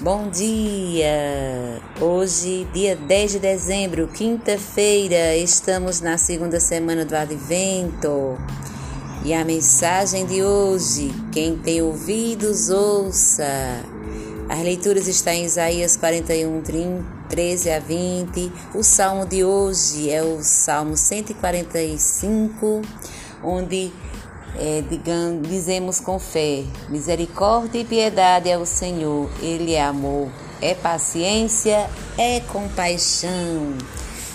Bom dia! Hoje, dia 10 de dezembro, quinta-feira, estamos na segunda semana do Advento. E a mensagem de hoje, quem tem ouvidos, ouça. As leituras estão em Isaías 41, 30, 13 a 20. O salmo de hoje é o salmo 145, onde é, digamos, dizemos com fé: misericórdia e piedade é o Senhor, Ele é amor, é paciência, é compaixão.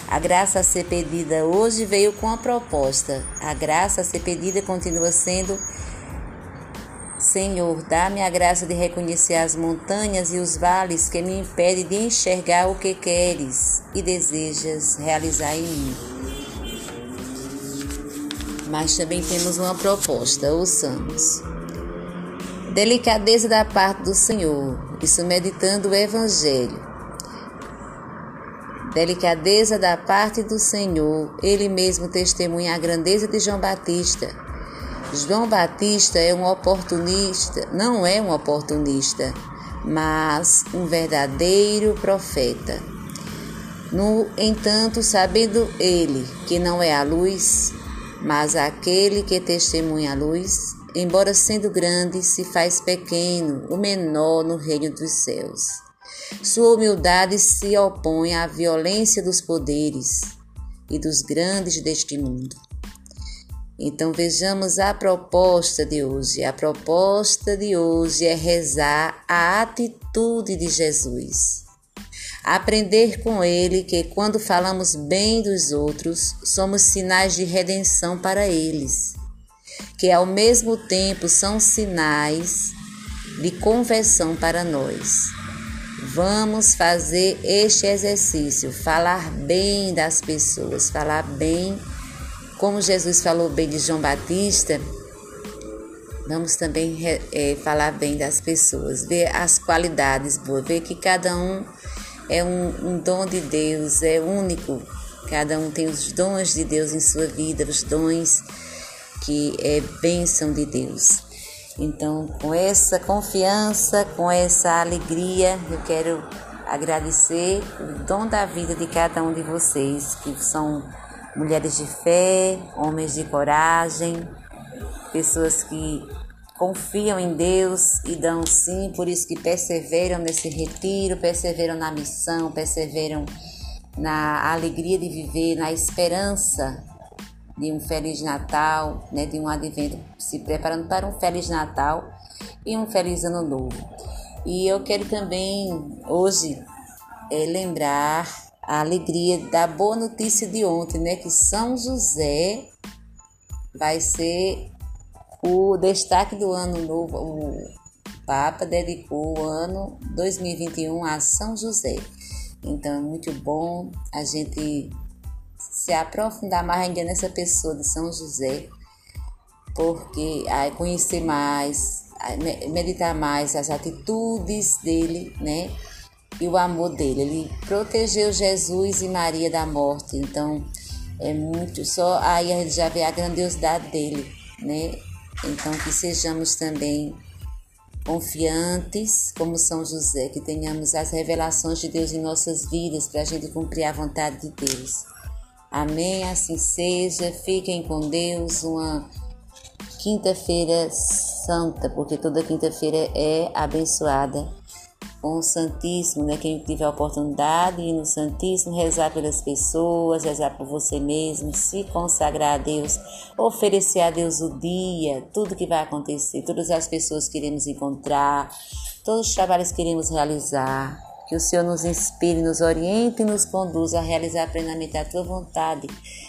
A graça a ser pedida hoje veio com a proposta. A graça a ser pedida continua sendo: Senhor, dá-me a graça de reconhecer as montanhas e os vales que me impedem de enxergar o que queres e desejas realizar em mim mas também temos uma proposta, ouçamos. Delicadeza da parte do Senhor, isso meditando o Evangelho. Delicadeza da parte do Senhor, ele mesmo testemunha a grandeza de João Batista. João Batista é um oportunista, não é um oportunista, mas um verdadeiro profeta. No entanto, sabendo ele que não é a luz, mas aquele que testemunha a luz, embora sendo grande, se faz pequeno, o menor no reino dos céus. Sua humildade se opõe à violência dos poderes e dos grandes deste mundo. Então vejamos a proposta de hoje. A proposta de hoje é rezar a atitude de Jesus. Aprender com ele que quando falamos bem dos outros, somos sinais de redenção para eles, que ao mesmo tempo são sinais de conversão para nós. Vamos fazer este exercício, falar bem das pessoas, falar bem, como Jesus falou bem de João Batista, vamos também é, falar bem das pessoas, ver as qualidades boas, ver que cada um é um, um dom de Deus, é único. Cada um tem os dons de Deus em sua vida, os dons que é bênção de Deus. Então, com essa confiança, com essa alegria, eu quero agradecer o dom da vida de cada um de vocês, que são mulheres de fé, homens de coragem, pessoas que confiam em Deus e dão sim, por isso que perseveram nesse retiro, perseveram na missão, perseveram na alegria de viver, na esperança de um Feliz Natal, né, de um advento, se preparando para um Feliz Natal e um Feliz Ano Novo. E eu quero também hoje é, lembrar a alegria da boa notícia de ontem, né, que São José vai ser o destaque do ano novo, o Papa dedicou o ano 2021 a São José. Então é muito bom a gente se aprofundar mais ainda nessa pessoa de São José, porque aí conhecer mais, meditar mais as atitudes dele, né? E o amor dele. Ele protegeu Jesus e Maria da morte. Então é muito só aí a gente já vê a grandiosidade dele, né? Então, que sejamos também confiantes, como São José, que tenhamos as revelações de Deus em nossas vidas para a gente cumprir a vontade de Deus. Amém? Assim seja. Fiquem com Deus. Uma quinta-feira santa, porque toda quinta-feira é abençoada com o Santíssimo, né? Quem tiver a oportunidade de ir no Santíssimo, rezar pelas pessoas, rezar por você mesmo, se consagrar a Deus, oferecer a Deus o dia, tudo que vai acontecer, todas as pessoas que iremos encontrar, todos os trabalhos que iremos realizar. Que o Senhor nos inspire, nos oriente e nos conduza a realizar plenamente a tua vontade.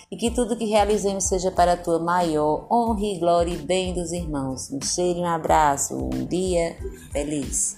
E que tudo que realizemos seja para a tua maior honra e glória e bem dos irmãos. Um cheiro e um abraço. Um dia feliz.